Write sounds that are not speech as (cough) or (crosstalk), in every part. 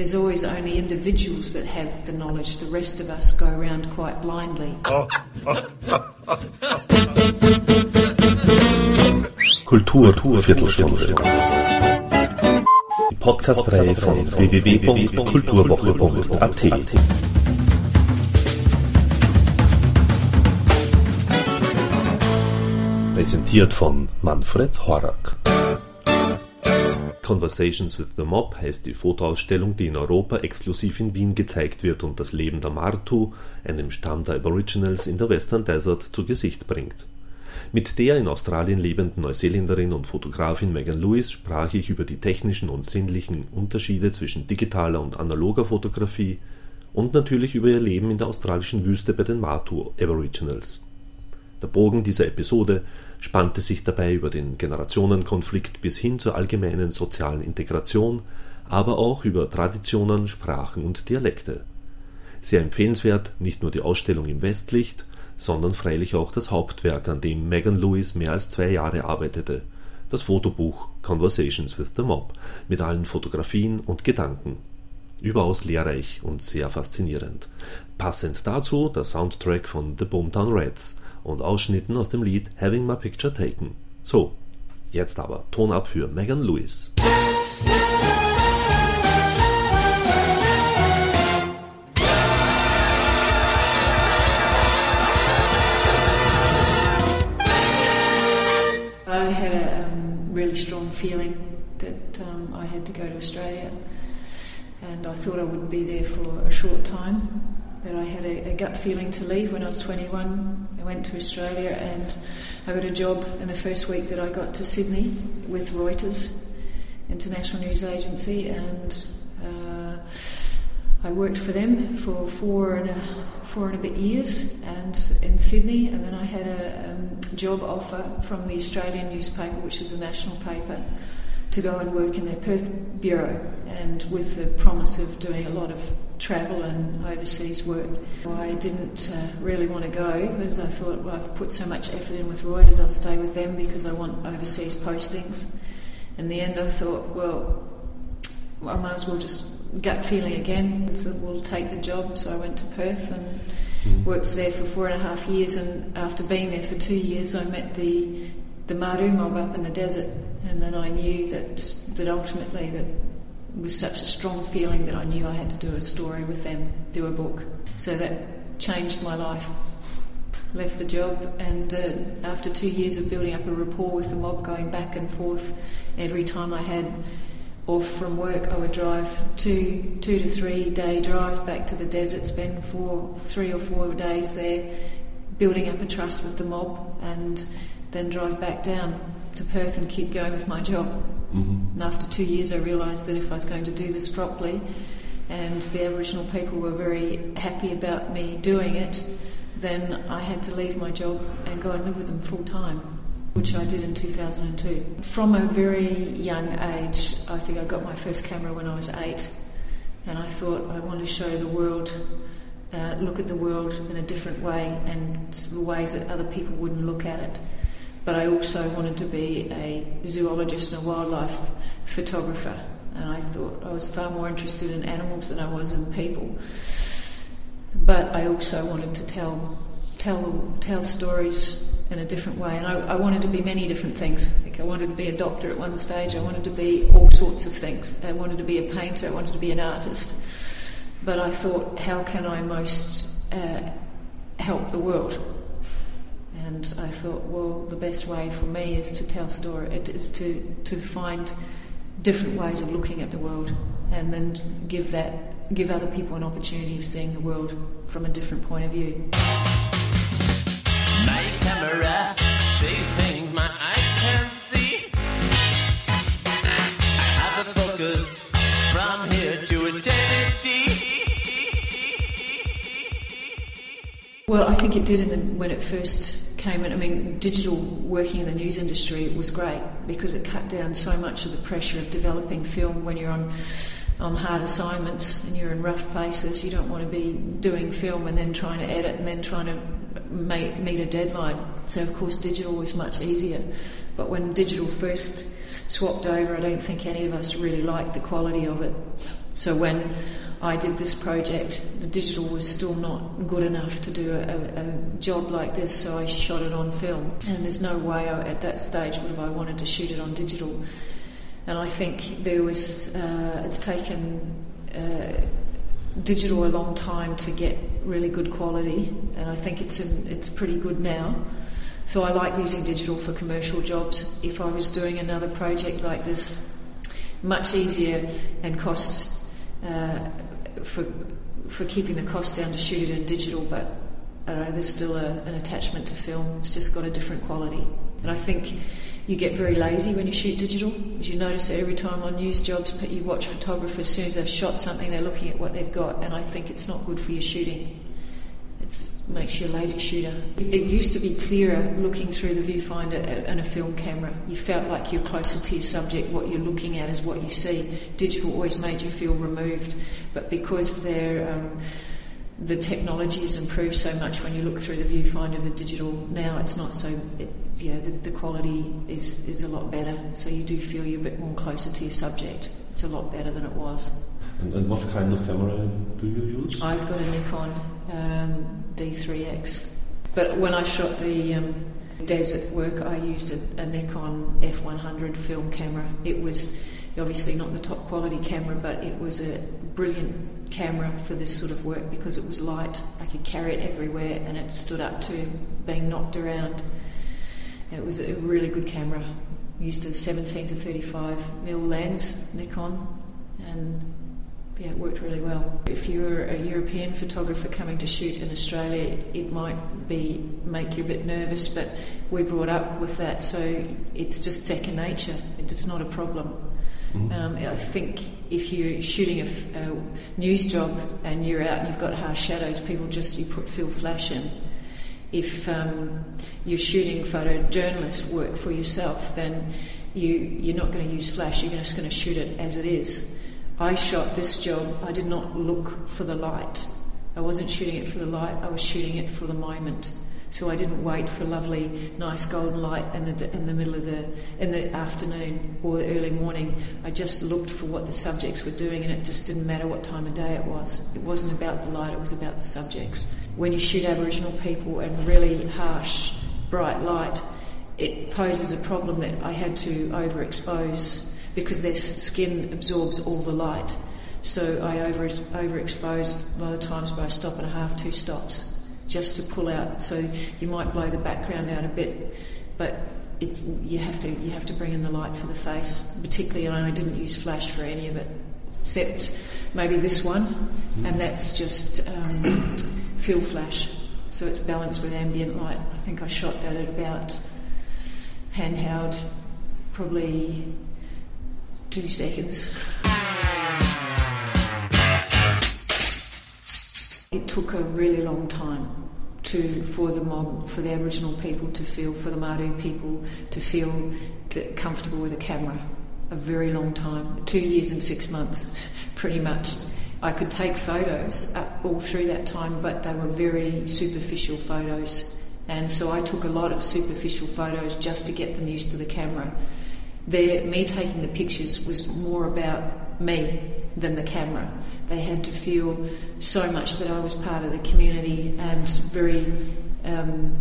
there's always only individuals that have the knowledge. The rest of us go around quite blindly. Kultur, Viertelstunde. Die Podcast-Reihe von www.kulturwoche.at. Präsentiert von Manfred Horak. Conversations with the Mob heißt die Fotoausstellung, die in Europa exklusiv in Wien gezeigt wird und das Leben der Martu, einem Stamm der Aboriginals in der Western Desert, zu Gesicht bringt. Mit der in Australien lebenden Neuseeländerin und Fotografin Megan Lewis sprach ich über die technischen und sinnlichen Unterschiede zwischen digitaler und analoger Fotografie und natürlich über ihr Leben in der australischen Wüste bei den Martu Aboriginals. Der Bogen dieser Episode spannte sich dabei über den Generationenkonflikt bis hin zur allgemeinen sozialen Integration, aber auch über Traditionen, Sprachen und Dialekte. Sehr empfehlenswert nicht nur die Ausstellung im Westlicht, sondern freilich auch das Hauptwerk, an dem Megan Lewis mehr als zwei Jahre arbeitete, das Fotobuch Conversations with the Mob mit allen Fotografien und Gedanken. Überaus lehrreich und sehr faszinierend. Passend dazu der Soundtrack von The Boomtown Rats und Ausschnitten aus dem Lied Having My Picture Taken. So, jetzt aber Ton ab für Megan Lewis. I had a um, really strong feeling that um, I had to go to Australia, and I thought I would be there for a short time. But I had a, a gut feeling to leave when I was 21. I went to Australia and I got a job in the first week that I got to Sydney with Reuters, international news agency, and uh, I worked for them for four and a four and a bit years, and in Sydney, and then I had a um, job offer from the Australian newspaper, which is a national paper, to go and work in their Perth bureau, and with the promise of doing a lot of travel and overseas work. I didn't uh, really want to go because I thought, well, I've put so much effort in with Reuters, I'll stay with them because I want overseas postings. In the end, I thought, well, I might as well just gut feeling again. So we'll take the job. So I went to Perth and worked there for four and a half years. And after being there for two years, I met the the Martu mob up in the desert, and then I knew that that ultimately that was such a strong feeling that I knew I had to do a story with them, do a book. So that changed my life. Left the job, and uh, after two years of building up a rapport with the mob, going back and forth, every time I had off from work, I would drive two, two to three day drive back to the desert, spend four, three or four days there, building up a trust with the mob, and then drive back down to Perth and keep going with my job. Mm-hmm. And after two years, I realised that if I was going to do this properly, and the Aboriginal people were very happy about me doing it, then I had to leave my job and go and live with them full time, which I did in 2002. From a very young age, I think I got my first camera when I was eight, and I thought I want to show the world. Uh, look at the world in a different way and ways that other people wouldn't look at it but I also wanted to be a zoologist and a wildlife photographer. And I thought I was far more interested in animals than I was in people. But I also wanted to tell tell tell stories in a different way, and I, I wanted to be many different things. Like I wanted to be a doctor at one stage. I wanted to be all sorts of things. I wanted to be a painter. I wanted to be an artist. But I thought, how can I most uh, help the world? And I thought, well, the best way for me is to tell story. It is to to find different ways of looking at the world, and then give that give other people an opportunity of seeing the world from a different point of view. My camera sees things my eyes can't see. I have a focus from here to eternity. Well, I think it did in the, when it first came in. I mean, digital working in the news industry was great because it cut down so much of the pressure of developing film when you're on on hard assignments and you're in rough places. You don't want to be doing film and then trying to edit and then trying to make, meet a deadline. So, of course, digital was much easier. But when digital first swapped over, I don't think any of us really liked the quality of it. So when I did this project, the digital was still not good enough to do a, a, job like this, so I shot it on film. And there's no way I, at that stage would have I wanted to shoot it on digital. And I think there was, uh, it's taken uh, digital a long time to get really good quality, and I think it's in, it's pretty good now. So I like using digital for commercial jobs. If I was doing another project like this, much easier and costs Uh, for for keeping the cost down to shoot it in digital, but I don't know, there's still a, an attachment to film. It's just got a different quality, and I think you get very lazy when you shoot digital. As you notice that every time on news jobs, you watch photographers, as soon as they've shot something, they're looking at what they've got, and I think it's not good for your shooting. It makes you a lazy shooter. It used to be clearer looking through the viewfinder and a film camera. You felt like you're closer to your subject. What you're looking at is what you see. Digital always made you feel removed, but because they're um, the technology has improved so much when you look through the viewfinder of a digital now it's not so it, you know the, the quality is, is a lot better so you do feel you're a bit more closer to your subject it's a lot better than it was and, and what kind of camera do you use I've got a Nikon um, D3X but when I shot the um, desert work I used a, a Nikon F100 film camera it was obviously not the top quality camera but it was a brilliant camera for this sort of work because it was light. I could carry it everywhere and it stood up to being knocked around. It was a really good camera. Used a 17 to 35 mm lens, Nikon, and yeah, it worked really well. If you're a European photographer coming to shoot in Australia, it might be make you a bit nervous, but we brought up with that, so it's just second nature. It's not a problem. Mm-hmm. Um, I think if you're shooting a, a, news job and you're out and you've got harsh shadows, people just you put fill flash in. If um, you're shooting photojournalist work for yourself, then you you're not going to use flash. You're just going to shoot it as it is. I shot this job. I did not look for the light. I wasn't shooting it for the light. I was shooting it for the moment. So I didn't wait for lovely, nice golden light in the in the middle of the in the afternoon or the early morning. I just looked for what the subjects were doing, and it just didn't matter what time of day it was. It wasn't about the light; it was about the subjects. When you shoot Aboriginal people in really harsh, bright light, it poses a problem that I had to overexpose because their skin absorbs all the light. So I over overexposed a lot of times by a stop and a half, two stops just to pull out. So you might blow the background out a bit, but it, you have to you have to bring in the light for the face. Particularly, and I didn't use flash for any of it, except maybe this one, and that's just um, fill flash. So it's balanced with ambient light. I think I shot that at about handheld, probably two seconds. It took a really long time to for the mob, for the Aboriginal people to feel, for the Martu people to feel comfortable with a camera. A very long time, two years and six months, (laughs) pretty much. I could take photos all through that time, but they were very superficial photos. And so I took a lot of superficial photos just to get them used to the camera. The, me taking the pictures was more about me than the camera. They had to feel so much that I was part of the community and very um,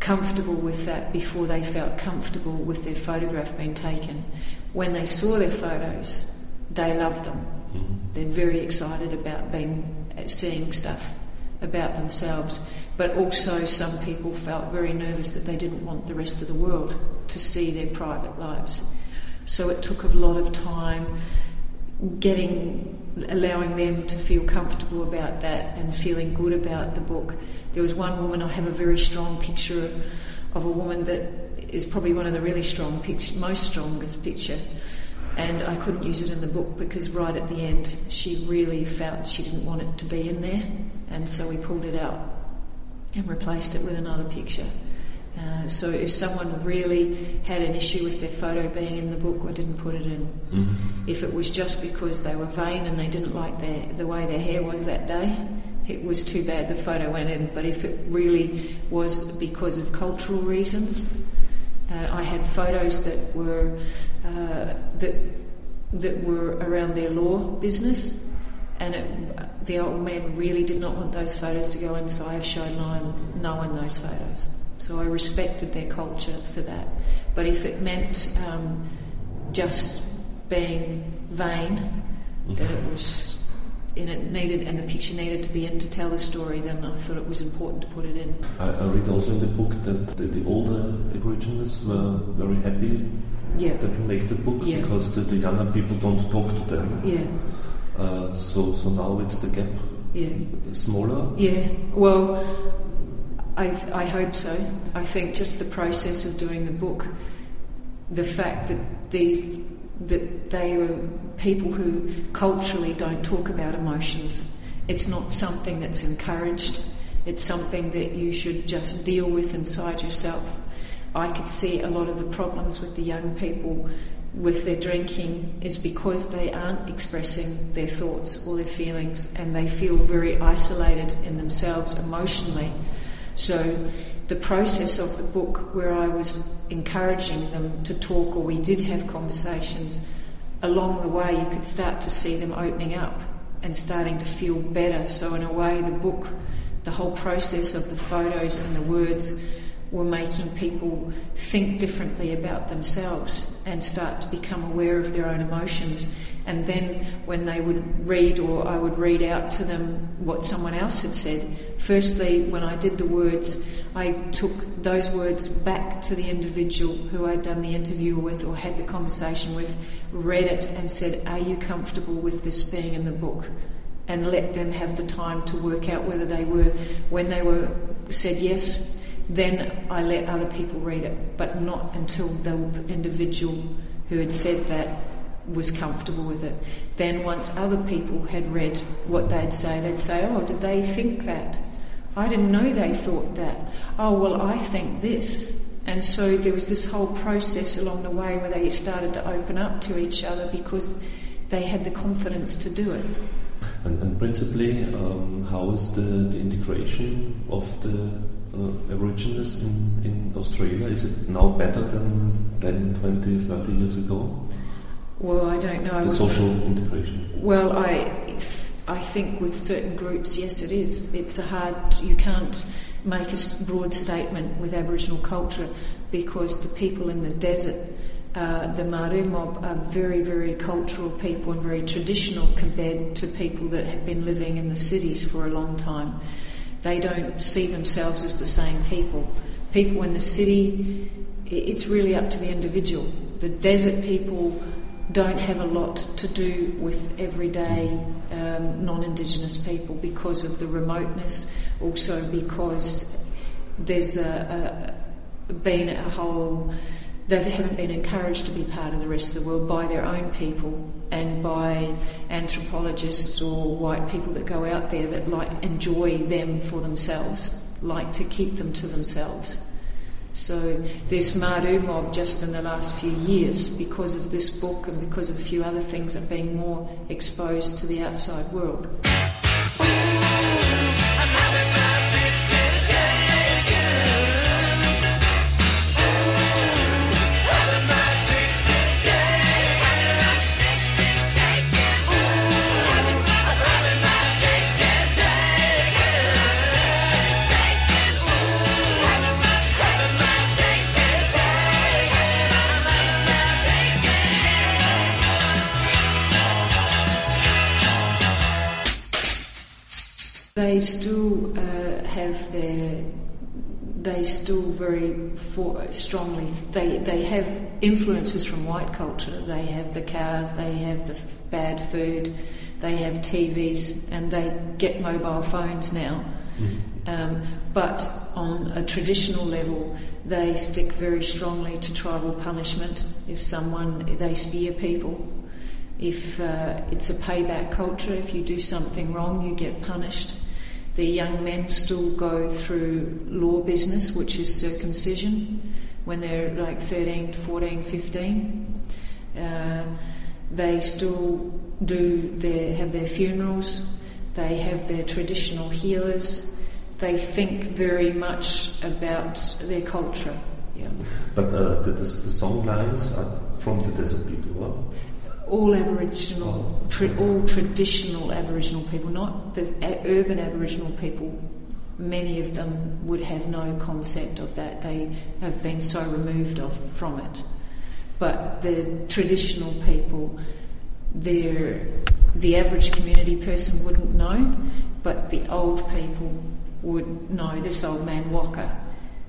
comfortable with that before they felt comfortable with their photograph being taken. When they saw their photos, they loved them. Mm-hmm. They're very excited about being seeing stuff about themselves. But also, some people felt very nervous that they didn't want the rest of the world to see their private lives. So it took a lot of time getting allowing them to feel comfortable about that and feeling good about the book. There was one woman I have a very strong picture of a woman that is probably one of the really strong picture, most strongest picture. And I couldn't use it in the book because right at the end she really felt she didn't want it to be in there, and so we pulled it out and replaced it with another picture. Uh, so if someone really had an issue with their photo being in the book, I didn't put it in. Mm-hmm. If it was just because they were vain and they didn't like their, the way their hair was that day, it was too bad the photo went in. But if it really was because of cultural reasons, uh, I had photos that were uh, that that were around their law business. And it, the old man really did not want those photos to go in, so I've shown no one, no one those photos. So I respected their culture for that. But if it meant um, just being vain, that it was and it needed and the picture needed to be in to tell the story, then I thought it was important to put it in. I, I read also in the book that the, the older Aborigines were very happy Yeah. that you make the book Yeah. because the, the younger people don't talk to them. Yeah, Uh, so so now it's the gap yeah. smaller. Yeah, well, I, I hope so. I think just the process of doing the book, the fact that these that they are people who culturally don't talk about emotions. It's not something that's encouraged. It's something that you should just deal with inside yourself. I could see a lot of the problems with the young people with their drinking is because they aren't expressing their thoughts or their feelings and they feel very isolated in themselves emotionally. So, the process of the book, where I was encouraging them to talk, or we did have conversations, along the way you could start to see them opening up and starting to feel better. So, in a way, the book, the whole process of the photos and the words were making people think differently about themselves and start to become aware of their own emotions. And then, when they would read, or I would read out to them what someone else had said, firstly, when I did the words, I took those words back to the individual who I'd done the interview with or had the conversation with, read it, and said, Are you comfortable with this being in the book? And let them have the time to work out whether they were, when they were said yes, then I let other people read it, but not until the individual who had said that was comfortable with it. Then, once other people had read what they'd say, they'd say, Oh, did they think that? I didn't know they thought that. Oh, well, I think this. And so there was this whole process along the way where they started to open up to each other because they had the confidence to do it. And, and principally, um, how is the, the integration of the uh, Aborigines in, in Australia? Is it now better than, than 20, 30 years ago? Well, I don't know. The social integration. Well, I, I think with certain groups, yes, it is. It's a hard. You can't make a broad statement with Aboriginal culture because the people in the desert, uh, the Martu mob, are very, very cultural people and very traditional compared to people that have been living in the cities for a long time. They don't see themselves as the same people. People in the city, it's really up to the individual. The desert people don't have a lot to do with everyday um, non Indigenous people because of the remoteness, also because there's a, a, been a whole. They haven't been encouraged to be part of the rest of the world by their own people and by anthropologists or white people that go out there that like enjoy them for themselves, like to keep them to themselves. So this Martu mob just in the last few years, because of this book and because of a few other things, are being more exposed to the outside world. They still very for, strongly. They they have influences from white culture. They have the cars. They have the f- bad food. They have TVs, and they get mobile phones now. Um, but on a traditional level, they stick very strongly to tribal punishment. If someone they spear people, if uh, it's a payback culture, if you do something wrong, you get punished. The young men still go through law business, which is circumcision, when they're like 13, 14, 15. Uh, they still do their, have their funerals, they have their traditional healers, they think very much about their culture. Yeah. But uh, the, the, the song lines are from the desert people, huh? All Aboriginal, tra- all traditional Aboriginal people, not the urban Aboriginal people. Many of them would have no concept of that. They have been so removed of, from it. But the traditional people, the average community person wouldn't know, but the old people would know. This old man Walker,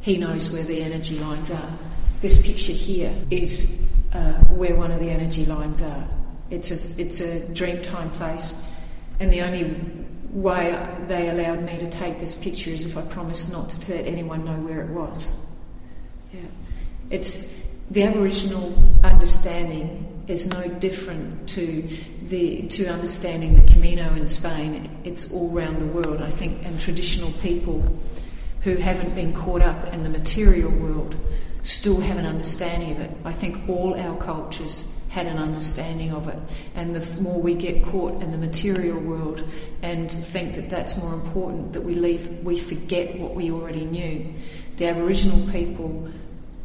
he knows where the energy lines are. This picture here is uh, where one of the energy lines are. It's a, it's a Dreamtime place, and the only way they allowed me to take this picture is if I promised not to let anyone know where it was. Yeah. It's the Aboriginal understanding is no different to the to understanding the Camino in Spain. It's all around the world, I think, and traditional people who haven't been caught up in the material world still have an understanding of it. I think all our cultures had an understanding of it, and the more we get caught in the material world and think that that's more important, that we leave, we forget what we already knew. The Aboriginal people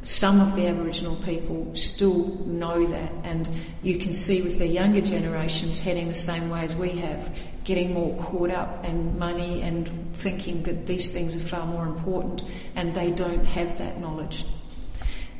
some of the Aboriginal people still know that, and you can see with the younger generations heading the same way as we have, getting more caught up in money and thinking that these things are far more important, and they don't have that knowledge.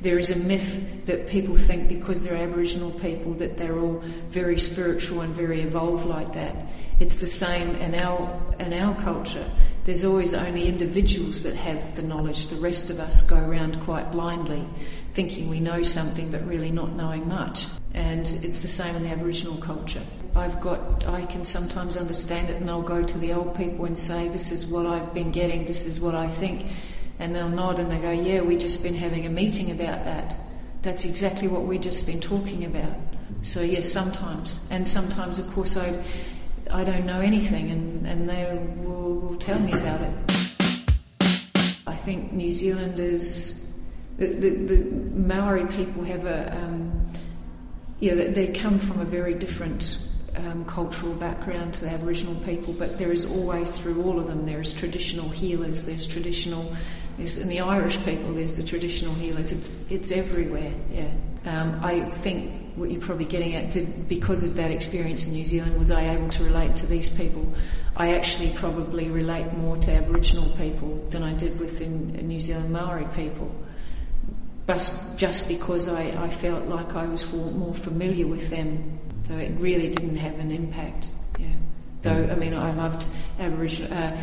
There is a myth that people think because they're Aboriginal people that they're all very spiritual and very evolved like that. It's the same in our in our culture. There's always only individuals that have the knowledge. The rest of us go around quite blindly, thinking we know something but really not knowing much. And it's the same in the Aboriginal culture. I've got, I can sometimes understand it, and I'll go to the old people and say, This is what I've been getting, this is what I think. And they'll nod and they go, Yeah, we've just been having a meeting about that. That's exactly what we've just been talking about. So, yes, sometimes. And sometimes, of course, I I don't know anything, and, and they will, will tell me about it. I think New Zealanders, the, the, the Maori people have a, um, yeah, they, come from a very different um, cultural background to the Aboriginal people, but there is always through all of them, there's traditional healers, there's traditional, there's, in the Irish people, there's the traditional healers. It's, it's everywhere, yeah. Um, I think what you're probably getting at, did, because of that experience in New Zealand, was I able to relate to these people? I actually probably relate more to Aboriginal people than I did with in New Zealand Maori people. But just because I, I felt like I was more familiar with them, though it really didn't have an impact. Yeah. Though I mean, I loved Aboriginal uh,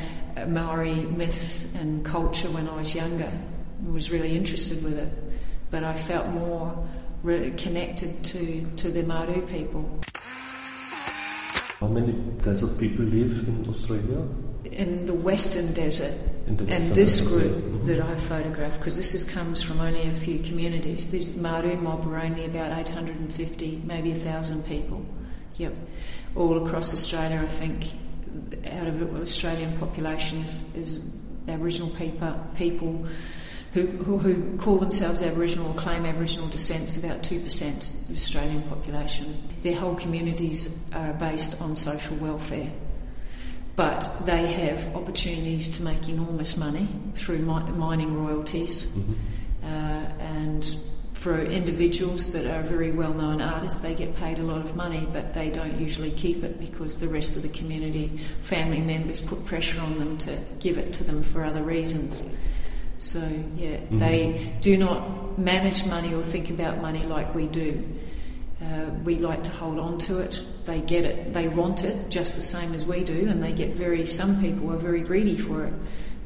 Maori myths and culture when I was younger. I was really interested with it, but I felt more really connected to, to the Martu people. How many desert people live in Australia? In the Western Desert. And this Desert, group mhm. that I photographed, because this is, comes from only a few communities. This Martu mob were only about 850, maybe 1,000 people. Yep. All across Australia, I think, out of the Australian population is, is Aboriginal people, people who, who, who call themselves Aboriginal or claim Aboriginal descent is about 2% of the Australian population. Their whole communities are based on social welfare. But they have opportunities to make enormous money through mi- mining royalties. Uh, and for individuals that are very well known artists, they get paid a lot of money, but they don't usually keep it because the rest of the community, family members, put pressure on them to give it to them for other reasons. So, yeah, they do not manage money or think about money like we do. Uh, we like to hold on to it. They get it. They want it just the same as we do, and they get very. Some people are very greedy for it,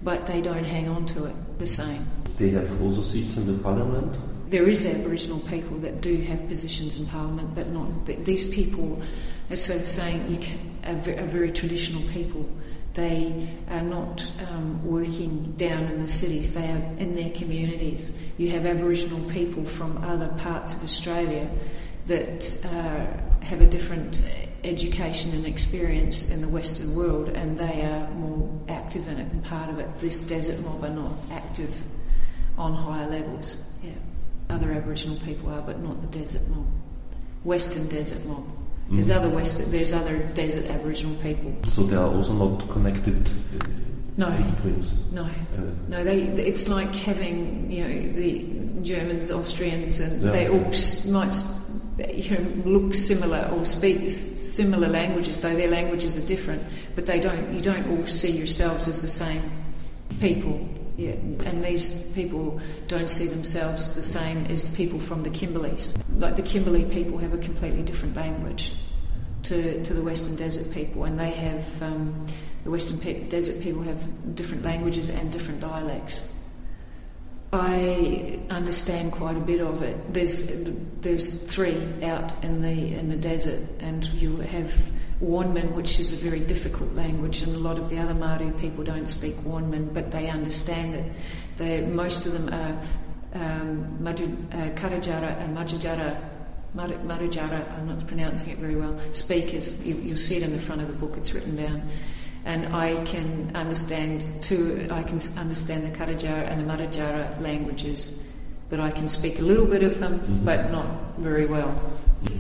but they don't hang on to it the same. They have also seats in the parliament. There is Aboriginal people that do have positions in Parliament, but not these people. As sort of saying, you can, are, very traditional people. They are not um, working down in the cities. They are in their communities. You have Aboriginal people from other parts of Australia that uh, have a different education and experience in the Western world, and they are more active in it and part of it. This desert mob are not active on higher levels. Yeah, other Aboriginal people are, but not the desert mob. Western desert mob. There's other Western. There's other desert Aboriginal people. So they are also not connected uh, No, no, Uh, no. They. It's like having you know the Germans, Austrians, and Yeah. they all might. you know, look similar or speak similar languages, though their languages are different. But they don't. You don't all see yourselves as the same people. Yeah, and these people don't see themselves the same as people from the Kimberleys. Like the Kimberley people have a completely different language to, to the Western Desert people, and they have um, the Western pe- Desert people have different languages and different dialects. I understand quite a bit of it. There's there's three out in the in the desert, and you have Warnman, which is a very difficult language, and a lot of the other Martu people don't speak Warnman, but they understand it. They, most of them are um, Martu, uh, Karajara and Majajara, Marujara, I'm not pronouncing it very well, speakers. You, you'll see it in the front of the book, it's written down and I can understand two. I can understand the Karajara and the Marajara languages, but I can speak a little bit of them, mm-hmm. but not very well.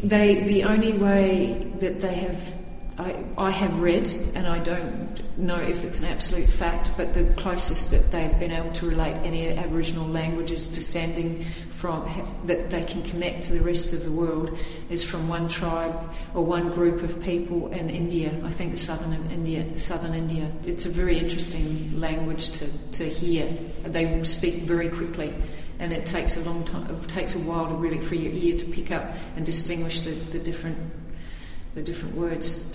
They the only way that they have. I, I have read, and I don't know if it's an absolute fact, but the closest that they've been able to relate any Aboriginal languages descending from that they can connect to the rest of the world is from one tribe or one group of people in India. I think the southern of India, southern India. It's a very interesting language to, to hear. They will speak very quickly, and it takes a long time. It takes a while to really for your ear to pick up and distinguish the, the different the different words.